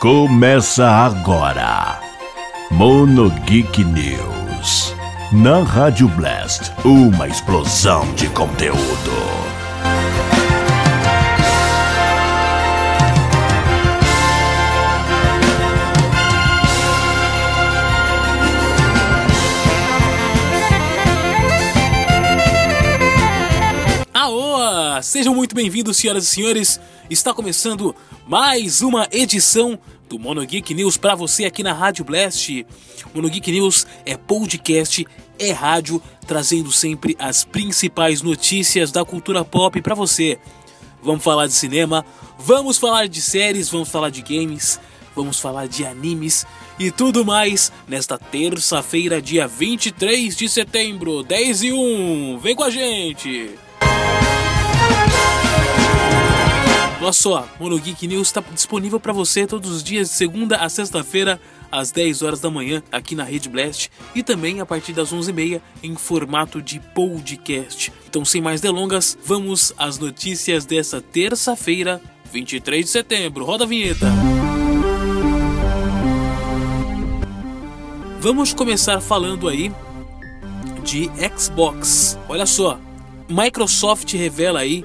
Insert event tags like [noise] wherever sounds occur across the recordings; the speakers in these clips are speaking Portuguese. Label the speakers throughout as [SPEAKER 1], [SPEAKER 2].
[SPEAKER 1] Começa agora. Mono Geek News. Na Rádio Blast, uma explosão de conteúdo.
[SPEAKER 2] Sejam muito bem-vindos, senhoras e senhores. Está começando mais uma edição do Mono Geek News para você aqui na Rádio Blast. Mono Geek News é podcast, é rádio, trazendo sempre as principais notícias da cultura pop para você. Vamos falar de cinema, vamos falar de séries, vamos falar de games, vamos falar de animes e tudo mais nesta terça-feira, dia 23 de setembro, 10 e 1. Vem com a gente! Olha só, Mono Geek News está disponível para você todos os dias de segunda a sexta-feira às 10 horas da manhã aqui na Rede Blast e também a partir das 11h30 em formato de podcast. Então, sem mais delongas, vamos às notícias dessa terça-feira, 23 de setembro. Roda a vinheta. Vamos começar falando aí de Xbox. Olha só, Microsoft revela aí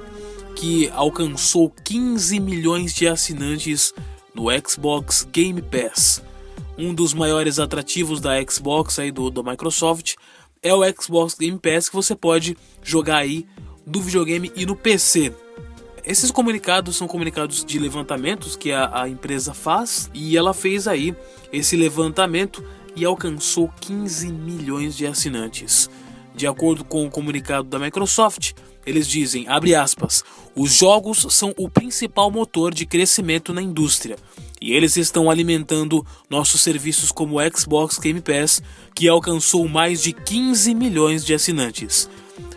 [SPEAKER 2] que alcançou 15 milhões de assinantes no Xbox Game Pass. Um dos maiores atrativos da Xbox aí do, do Microsoft é o Xbox Game Pass que você pode jogar aí do videogame e no PC. Esses comunicados são comunicados de levantamentos que a, a empresa faz e ela fez aí esse levantamento e alcançou 15 milhões de assinantes. De acordo com o comunicado da Microsoft, eles dizem, abre aspas, os jogos são o principal motor de crescimento na indústria, e eles estão alimentando nossos serviços como Xbox Game Pass, que alcançou mais de 15 milhões de assinantes.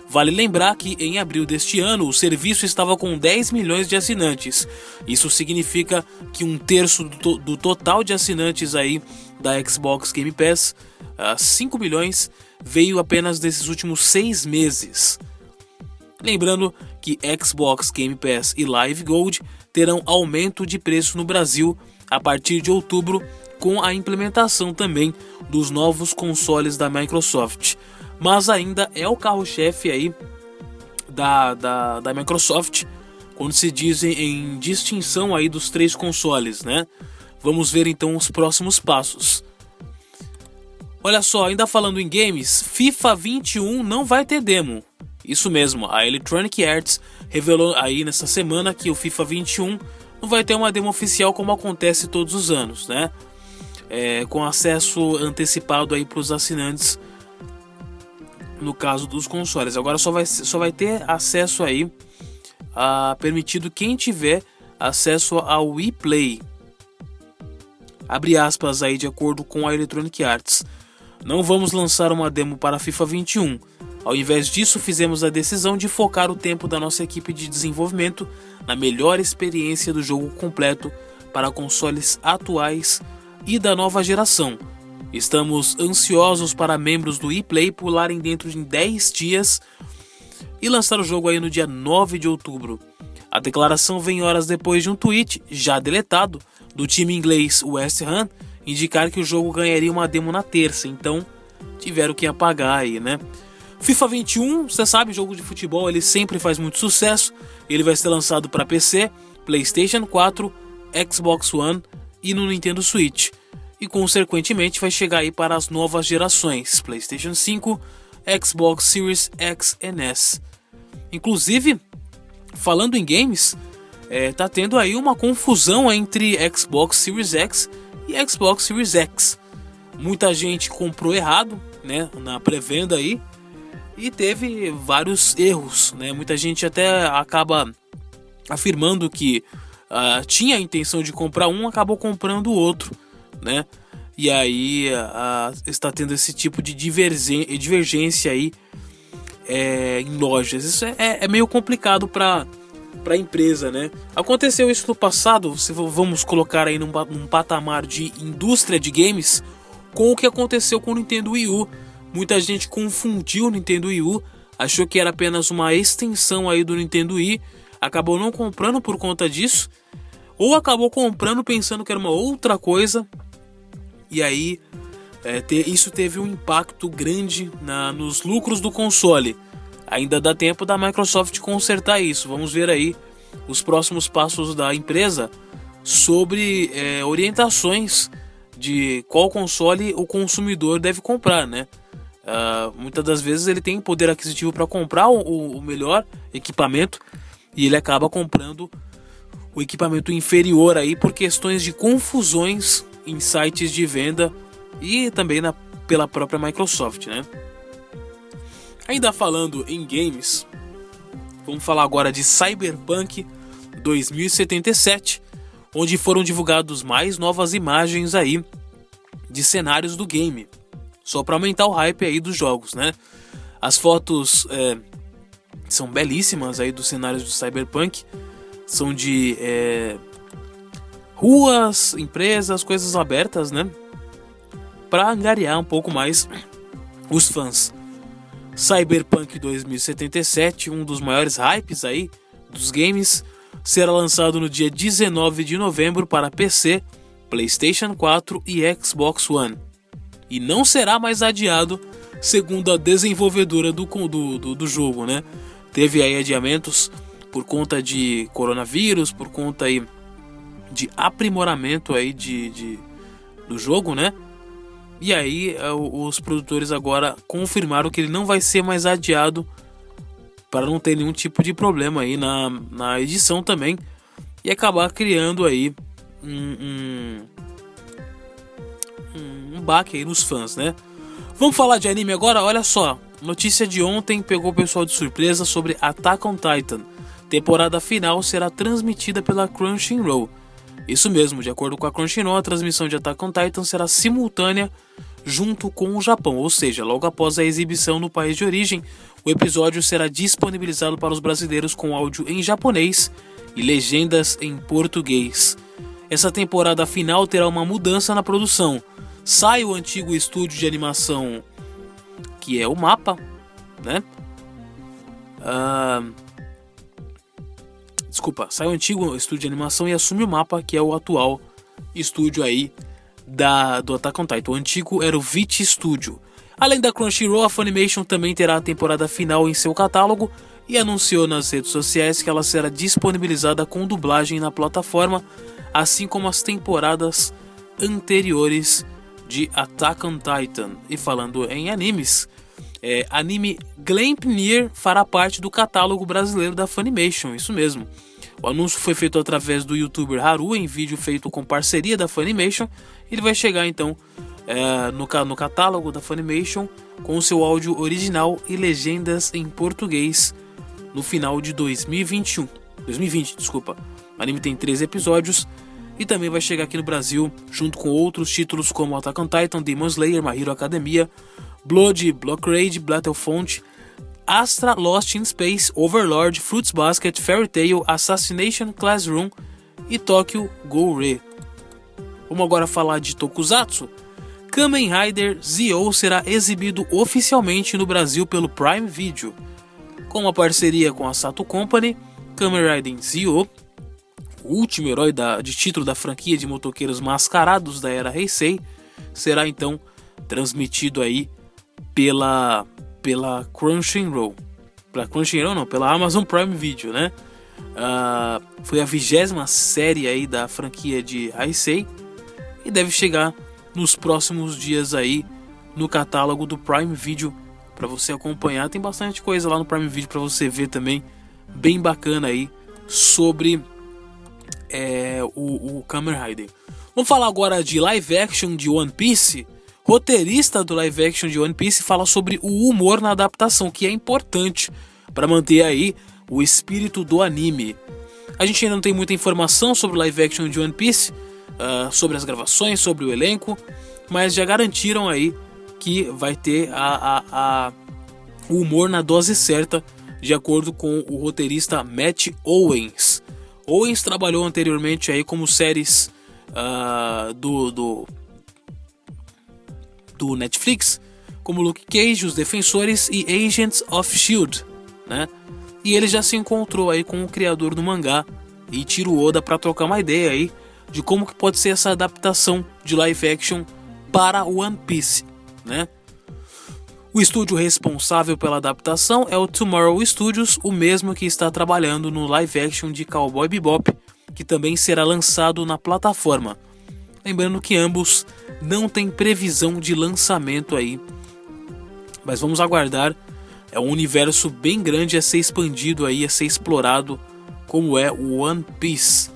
[SPEAKER 2] Vale lembrar que em abril deste ano o serviço estava com 10 milhões de assinantes. Isso significa que um terço do, do total de assinantes aí da Xbox Game Pass, uh, 5 milhões, veio apenas desses últimos seis meses. Lembrando que Xbox Game Pass e Live Gold terão aumento de preço no Brasil a partir de outubro, com a implementação também dos novos consoles da Microsoft. Mas ainda é o carro-chefe aí da, da, da Microsoft quando se dizem em distinção aí dos três consoles, né? Vamos ver então os próximos passos. Olha só, ainda falando em games, FIFA 21 não vai ter demo. Isso mesmo, a Electronic Arts revelou aí nessa semana que o FIFA 21 não vai ter uma demo oficial como acontece todos os anos, né? É, com acesso antecipado aí para os assinantes no caso dos consoles. Agora só vai, só vai ter acesso aí a, permitido quem tiver acesso ao Wii Play. Abre aspas aí de acordo com a Electronic Arts. Não vamos lançar uma demo para FIFA 21 ao invés disso, fizemos a decisão de focar o tempo da nossa equipe de desenvolvimento na melhor experiência do jogo completo para consoles atuais e da nova geração. Estamos ansiosos para membros do ePlay pularem dentro de 10 dias e lançar o jogo aí no dia 9 de outubro. A declaração vem horas depois de um tweet, já deletado, do time inglês West Ham indicar que o jogo ganharia uma demo na terça, então tiveram que apagar aí, né? FIFA 21, você sabe, jogo de futebol, ele sempre faz muito sucesso. Ele vai ser lançado para PC, PlayStation 4, Xbox One e no Nintendo Switch. E consequentemente vai chegar aí para as novas gerações, PlayStation 5, Xbox Series X e S. Inclusive, falando em games, é, tá tendo aí uma confusão entre Xbox Series X e Xbox Series X. Muita gente comprou errado, né, na pré-venda aí e teve vários erros, né? Muita gente até acaba afirmando que uh, tinha a intenção de comprar um, acabou comprando o outro, né? E aí uh, está tendo esse tipo de divergência aí é, em lojas. Isso é, é, é meio complicado para para a empresa, né? Aconteceu isso no passado, se vamos colocar aí num, num patamar de indústria de games, com o que aconteceu com o Nintendo Wii U Muita gente confundiu o Nintendo Wii U, achou que era apenas uma extensão aí do Nintendo Wii, acabou não comprando por conta disso. ou acabou comprando pensando que era uma outra coisa e aí é, te, isso teve um impacto grande na, nos lucros do console. Ainda dá tempo da Microsoft consertar isso. Vamos ver aí os próximos passos da empresa sobre é, orientações de qual console o consumidor deve comprar, né? Uh, muitas das vezes ele tem poder aquisitivo para comprar o, o, melhor equipamento e ele acaba comprando o equipamento inferior aí por questões de confusões em sites de venda e também na, pela própria Microsoft, né? Ainda falando em games, vamos falar agora de Cyberpunk 2077, onde foram divulgados mais novas imagens aí de cenários do game, só para aumentar o hype aí dos jogos, né? As fotos é, são belíssimas aí dos cenários do Cyberpunk, são de é, ruas, empresas, coisas abertas, né? Para angariar um pouco mais os fãs. Cyberpunk 2077, um dos maiores hypes aí dos games, será lançado no dia 19 de novembro para PC, PlayStation 4 e Xbox One. E não será mais adiado, segundo a desenvolvedora do, do, do, do jogo, né? Teve aí adiamentos por conta de coronavírus, por conta aí de aprimoramento aí de, de do jogo, né? E aí é, os produtores agora confirmaram que ele não vai ser mais adiado para não ter nenhum tipo de problema aí na, na edição também e acabar criando aí um, um, um baque aí nos fãs, né? Vamos falar de anime agora? Olha só, notícia de ontem pegou o pessoal de surpresa sobre Attack on Titan. Temporada final será transmitida pela Crunchyroll. Isso mesmo, de acordo com a Crunchyroll, a transmissão de Attack on Titan será simultânea junto com o Japão, ou seja, logo após a exibição no país de origem, o episódio será disponibilizado para os brasileiros com áudio em japonês e legendas em português. Essa temporada final terá uma mudança na produção. Sai o antigo estúdio de animação que é o Mapa, né? Uh, Desculpa, sai o antigo estúdio de animação e assume o mapa, que é o atual estúdio aí da, do Attack on Titan. O antigo era o VIT Studio. Além da Crunchyroll, a Funimation também terá a temporada final em seu catálogo e anunciou nas redes sociais que ela será disponibilizada com dublagem na plataforma, assim como as temporadas anteriores de Attack on Titan. E falando em animes, é, anime Gleipnir fará parte do catálogo brasileiro da Funimation, isso mesmo. O anúncio foi feito através do youtuber Haru em vídeo feito com parceria da Funimation. Ele vai chegar então é, no, no catálogo da Funimation com o seu áudio original e legendas em português no final de 2021. 2020, desculpa. O anime tem 13 episódios e também vai chegar aqui no Brasil junto com outros títulos como Attack on Titan, Demon Slayer, My Hero Academia, Blood, Block Raid, Battlefront, Astra Lost in Space, Overlord, Fruits Basket, Fairy Tail, Assassination Classroom e Tokyo Go Re. Vamos agora falar de Tokusatsu. Kamen Rider Zio será exibido oficialmente no Brasil pelo Prime Video. Com uma parceria com a Sato Company, Kamen Rider Zio, o último herói da, de título da franquia de motoqueiros mascarados da era Heisei, será então transmitido aí pela pela Crunchyroll. Pela Crunchyroll não, pela Amazon Prime Video, né? Uh, foi a vigésima série aí da franquia de Heisei e deve chegar nos próximos dias aí no catálogo do Prime Video para você acompanhar. Tem bastante coisa lá no Prime Video para você ver também, bem bacana aí sobre é, o, o Kamen Rider. Vamos falar agora de live action de One Piece roteirista do live action de One Piece fala sobre o humor na adaptação, que é importante para manter aí o espírito do anime. A gente ainda não tem muita informação sobre o live action de One Piece, uh, sobre as gravações, sobre o elenco, mas já garantiram aí que vai ter a, a, a, o humor na dose certa, de acordo com o roteirista Matt Owens. Owens trabalhou anteriormente aí como séries uh, do, do do Netflix, como Luke Cage, Os Defensores e Agents of Shield, né? E ele já se encontrou aí com o criador do mangá e Tiro Oda para trocar uma ideia aí de como que pode ser essa adaptação de live action para One Piece, né? O estúdio responsável pela adaptação é o Tomorrow Studios, o mesmo que está trabalhando no live action de Cowboy Bebop, que também será lançado na plataforma. Lembrando que ambos não têm previsão de lançamento aí, mas vamos aguardar. É um universo bem grande a ser expandido aí, a ser explorado, como é o One Piece.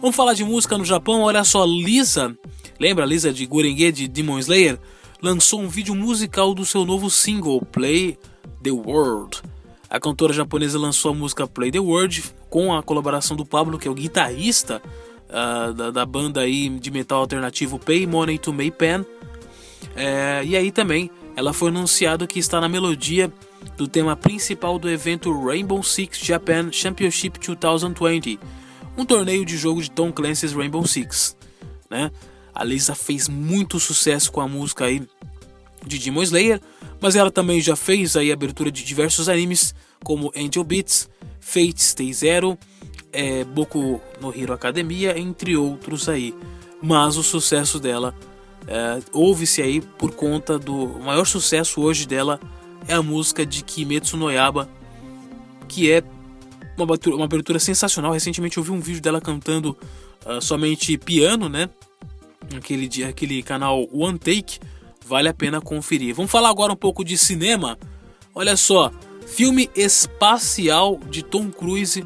[SPEAKER 2] Vamos falar de música no Japão. Olha só, Lisa, lembra Lisa de Gurenge de Demon Slayer? Lançou um vídeo musical do seu novo single Play the World. A cantora japonesa lançou a música Play the World com a colaboração do Pablo, que é o guitarrista uh, da, da, banda aí de metal alternativo Pay Money to May Pen. É, e aí também ela foi anunciado que está na melodia do tema principal do evento Rainbow Six Japan Championship 2020 um torneio de jogo de Tom Clancy's Rainbow Six, né? A Lisa fez muito sucesso com a música aí de Demon Slayer, mas ela também já fez aí a abertura de diversos animes como Angel Beats, Fate Stay Zero, é, Boku no Hero Academia, entre outros aí. Mas o sucesso dela é, ouve-se aí por conta do o maior sucesso hoje dela é a música de Kimetsu no Yaba, que é uma abertura, uma abertura sensacional. Recentemente eu vi um vídeo dela cantando uh, somente piano, né? Aquele, aquele canal One Take. Vale a pena conferir. Vamos falar agora um pouco de cinema. Olha só, filme espacial de Tom Cruise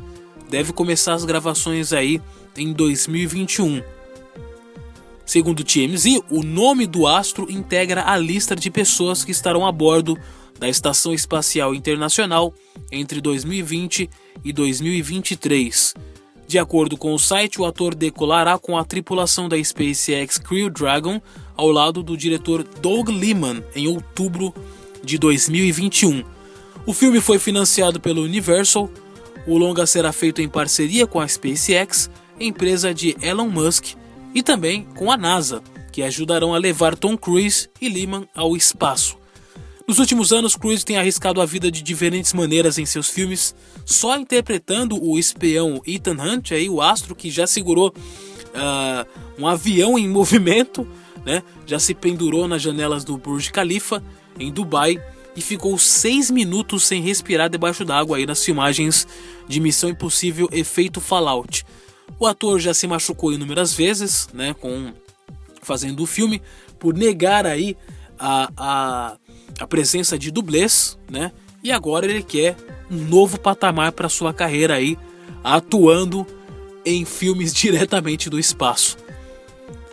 [SPEAKER 2] deve começar as gravações aí em 2021. Segundo o TMZ, o nome do astro integra a lista de pessoas que estarão a bordo da Estação Espacial Internacional entre 2020 e 2023. De acordo com o site, o ator decolará com a tripulação da SpaceX Crew Dragon ao lado do diretor Doug Liman em outubro de 2021. O filme foi financiado pelo Universal. O longa será feito em parceria com a SpaceX, empresa de Elon Musk, e também com a NASA, que ajudarão a levar Tom Cruise e Liman ao espaço. Nos últimos anos, Cruise tem arriscado a vida de diferentes maneiras em seus filmes, só interpretando o espião Ethan Hunt, aí, o astro que já segurou uh, um avião em [laughs] movimento, né? já se pendurou nas janelas do Burj Khalifa, em Dubai, e ficou seis minutos sem respirar debaixo d'água nas filmagens de Missão Impossível Efeito Fallout. O ator já se machucou inúmeras vezes, né, com fazendo o filme, por negar aí a, a a presença de dublês, né? E agora ele quer um novo patamar para sua carreira aí, atuando em filmes [laughs] diretamente do espaço.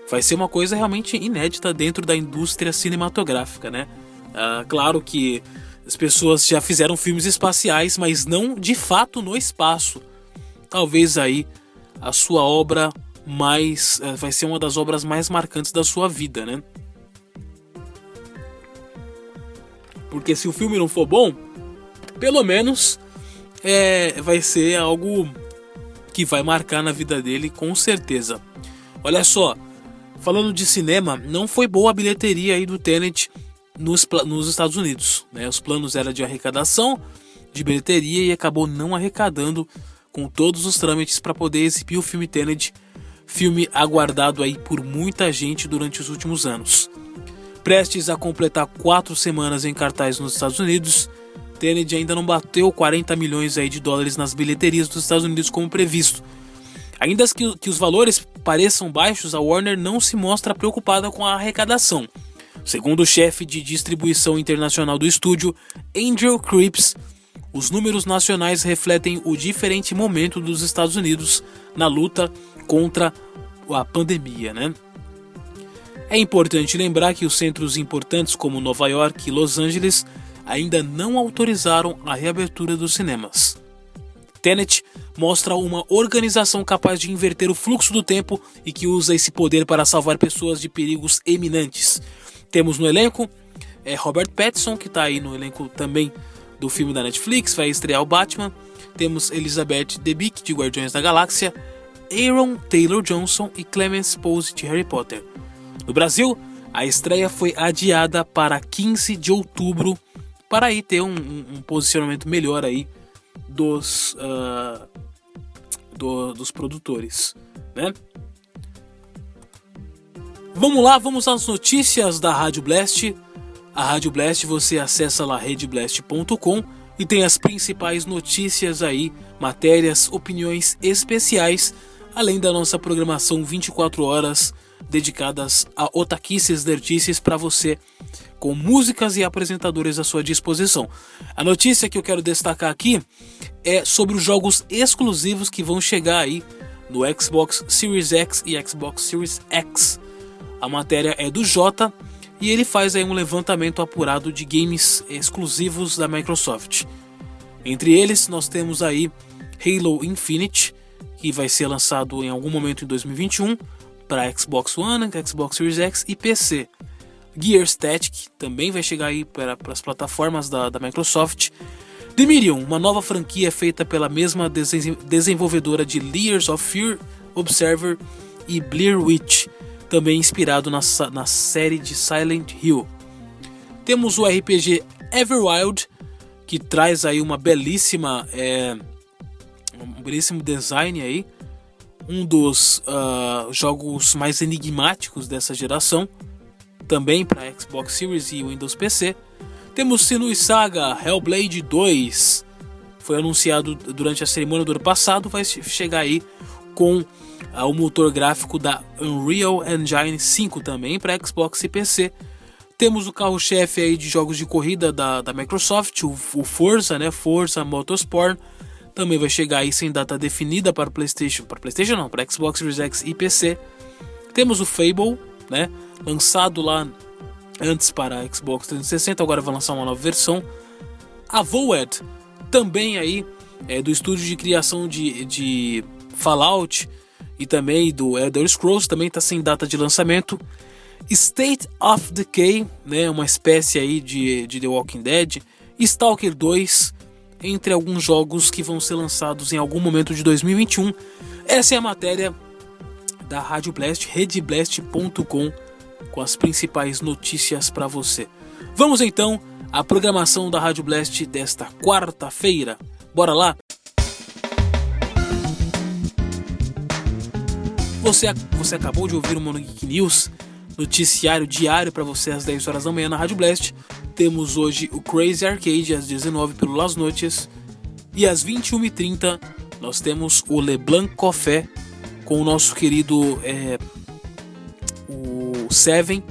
[SPEAKER 2] Vai ser uma coisa realmente inédita dentro da indústria cinematográfica, né? Ah, claro que as pessoas já fizeram filmes espaciais, mas não de fato no espaço. Talvez aí a sua obra mais eh, vai ser uma das obras mais marcantes da sua vida, né? Porque se o filme não for bom, pelo menos é, vai ser algo que vai marcar na vida dele com certeza. Olha só, falando de cinema, não foi boa a bilheteria aí do Tenet nos, nos Estados Unidos. Né? Os planos eram de arrecadação de bilheteria e acabou não arrecadando com todos os trâmites para poder exibir o filme Tenet, filme aguardado aí por muita gente durante os últimos anos. Prestes a completar quatro semanas em cartaz nos Estados Unidos, Tenet ainda não bateu 40 milhões aí de dólares nas bilheterias dos Estados Unidos como previsto. Ainda que, que os valores pareçam baixos, a Warner não se mostra preocupada com a arrecadação. Segundo o chefe de distribuição internacional do estúdio, Andrew Cripps, os números nacionais refletem o diferente momento dos Estados Unidos na luta contra a pandemia, né? É importante lembrar que os centros importantes como Nova York e Los Angeles ainda não autorizaram a reabertura dos cinemas. Tenet mostra uma organização capaz de inverter o fluxo do tempo e que usa esse poder para salvar pessoas de perigos eminentes. Temos no elenco é, Robert Pattinson, que está aí no elenco também do filme da Netflix, vai estrear o Batman. Temos Elizabeth Debicki, de Guardiões da Galáxia, Aaron Taylor Johnson e Clemence Pose, de Harry Potter. No Brasil, a estreia foi adiada para 15 de outubro para aí ter um, um posicionamento melhor aí dos uh, do, dos produtores, né? Vamos lá, vamos às notícias da Rádio Blast. A Rádio Blast você acessa lá redblast.com e tem as principais notícias aí, matérias, opiniões especiais, além da nossa programação 24 horas dedicadas a otaquices nerdices para você, com músicas e apresentadores à sua disposição. A notícia que eu quero destacar aqui é sobre os jogos exclusivos que vão chegar aí no Xbox Series X e Xbox Series X. A matéria é do Jota e ele faz aí um levantamento apurado de games exclusivos da Microsoft. Entre eles, nós temos aí Halo Infinite, que vai ser lançado em algum momento em 2021 para Xbox One, Xbox Series X e PC. Gear Static também vai chegar aí para, as plataformas da, da Microsoft. The uma nova franquia feita pela mesma desenvolvedora de Layers of Fear, Observer e Blair Witch também inspirado na, na série de Silent Hill. Temos o RPG Everwild, que traz aí uma belíssima, é, um belíssimo design aí, um dos uh, jogos mais enigmáticos dessa geração, também para Xbox Series e Windows PC. Temos Sinui Saga Hellblade 2, foi anunciado durante a cerimônia do ano passado, vai chegar aí com o motor gráfico da Unreal Engine 5 também para Xbox e PC. Temos o carro-chefe aí de jogos de corrida da, da Microsoft, o, o Forza, né? Forza Motorsport. Também vai chegar aí sem data definida para PlayStation, para PlayStation não, para Xbox Series X e PC. Temos o Fable, né? Lançado lá antes para Xbox 360, agora vai lançar uma nova versão. A Voed, também aí é do estúdio de criação de, de Fallout e também do Elder Scrolls, também está sem data de lançamento. State of Decay, né, uma espécie aí de, de The Walking Dead. Stalker 2, entre alguns jogos que vão ser lançados em algum momento de 2021. Essa é a matéria da Rádio Blast, redblast.com, com as principais notícias para você. Vamos então à programação da Rádio Blast desta quarta-feira. Bora lá? Você, você acabou de ouvir o Mono Geek News, noticiário diário para você às 10 horas da manhã na Rádio Blast. Temos hoje o Crazy Arcade às 19 pelo Las Noites e às 21h30 nós temos o LeBlanc Café com o nosso querido é, o Seven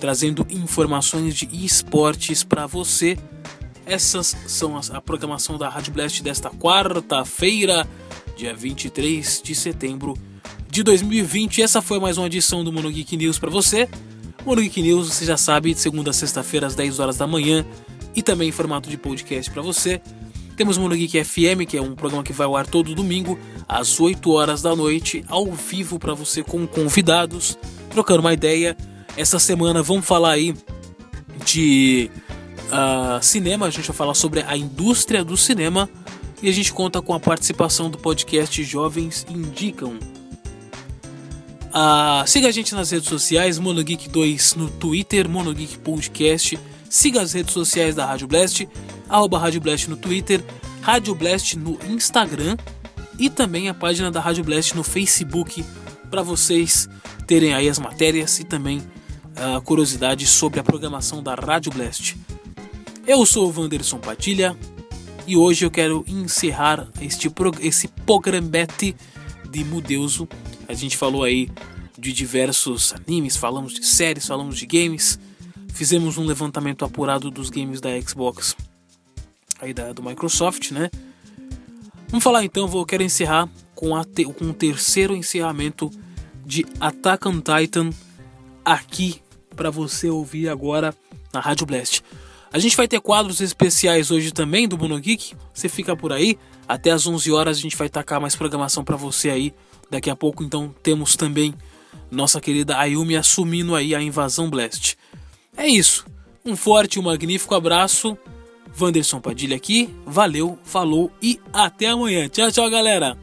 [SPEAKER 2] trazendo informações de esportes para você. Essas são as, a programação da Rádio Blast desta quarta-feira, dia 23 de setembro de 2020. Essa foi mais uma edição do Mono Geek News para você. Mono Geek News, você já sabe, de segunda a sexta-feira às 10 horas da manhã e também em formato de podcast para você. Temos Mono Geek FM, que é um programa que vai ao ar todo domingo às 8 horas da noite, ao vivo para você com convidados, trocando uma ideia. Essa semana vamos falar aí de uh, cinema, a gente vai falar sobre a indústria do cinema e a gente conta com a participação do podcast Jovens Indicam. Ah, siga a gente nas redes sociais, MonoGeek2 no Twitter, MonoGeek Podcast. Siga as redes sociais da Rádio Blast, arroba Rádio Blast no Twitter, Rádio Blast no Instagram e também a página da Rádio Blast no Facebook para vocês terem aí as matérias e também uh, curiosidades sobre a programação da Rádio Blast. Eu sou o Wanderson Padilha e hoje eu quero encerrar este esse programete de Mudeuso a gente falou aí de diversos animes, falamos de séries, falamos de games. Fizemos um levantamento apurado dos games da Xbox aí da, do Microsoft, né? Vamos falar então, vou quero encerrar com, a te, com o terceiro encerramento de Attack on Titan aqui para você ouvir agora na Rádio Blast. A gente vai ter quadros especiais hoje também do Mono Geek. Você fica por aí. Até às 11 horas a gente vai tacar mais programação para você aí Daqui a pouco então temos também nossa querida Ayumi assumindo aí a invasão Blast. É isso. Um forte e um magnífico abraço. Vanderson Padilha aqui. Valeu, falou e até amanhã. Tchau, tchau, galera.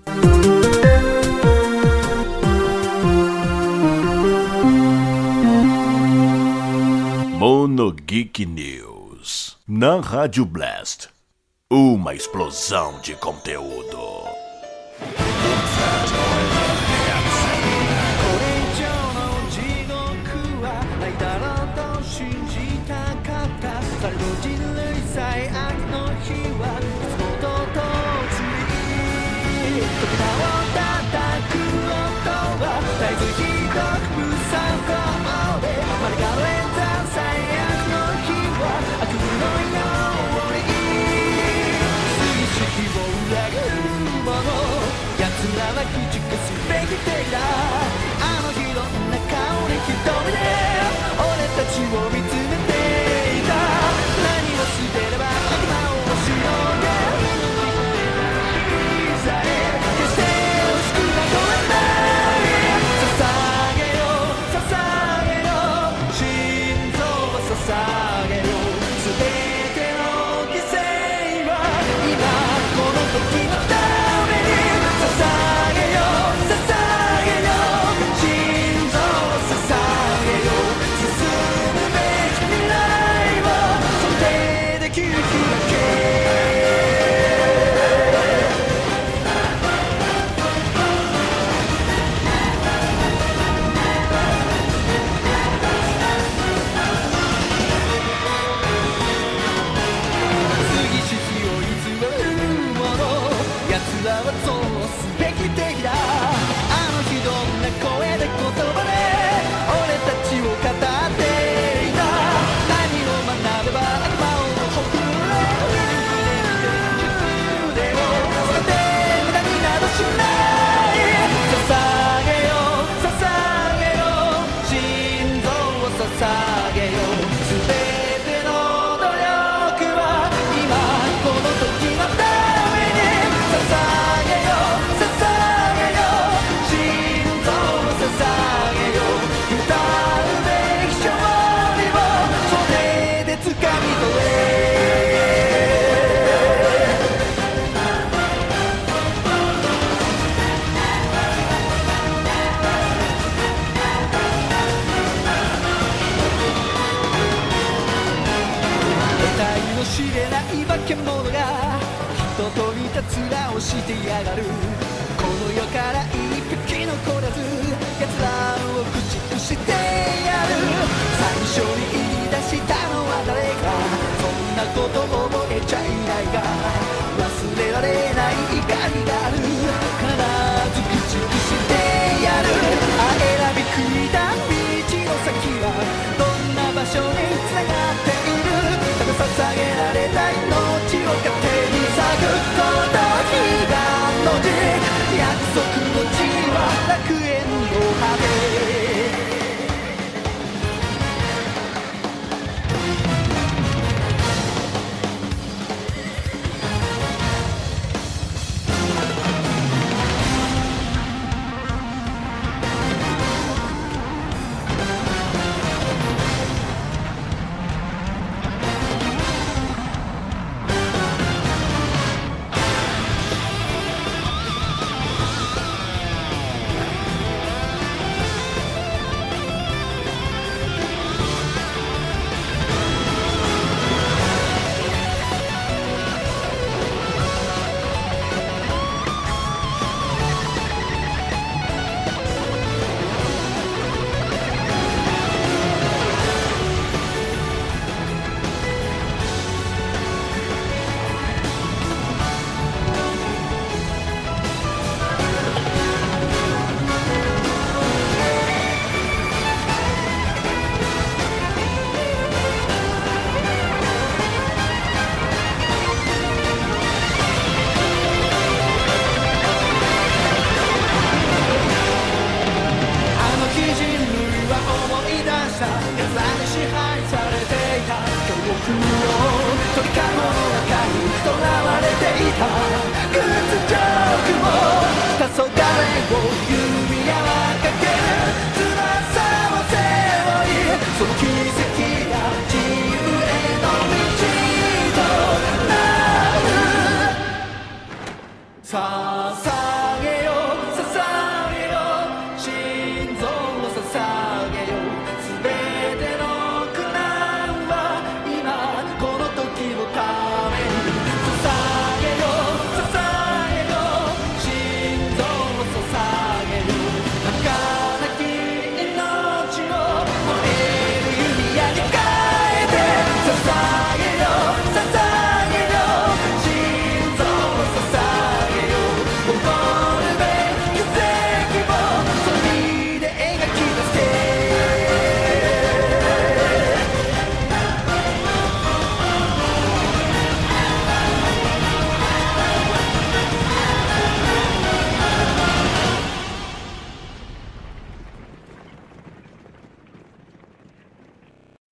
[SPEAKER 1] Mono Geek News. Na Rádio Blast. Uma explosão de conteúdo.
[SPEAKER 3] 化けが一とりたつらをしてやがる。この世から一匹残らず奴らを駆逐してやる。最初に言い出したのは誰か。そんなこと覚えちゃいないが忘れられない怒りがある。必ず駆逐してやる。あ選び組いだ道の先はどんな場所に繋がっている。ただ捧げられたいの。約束の地は楽園の果て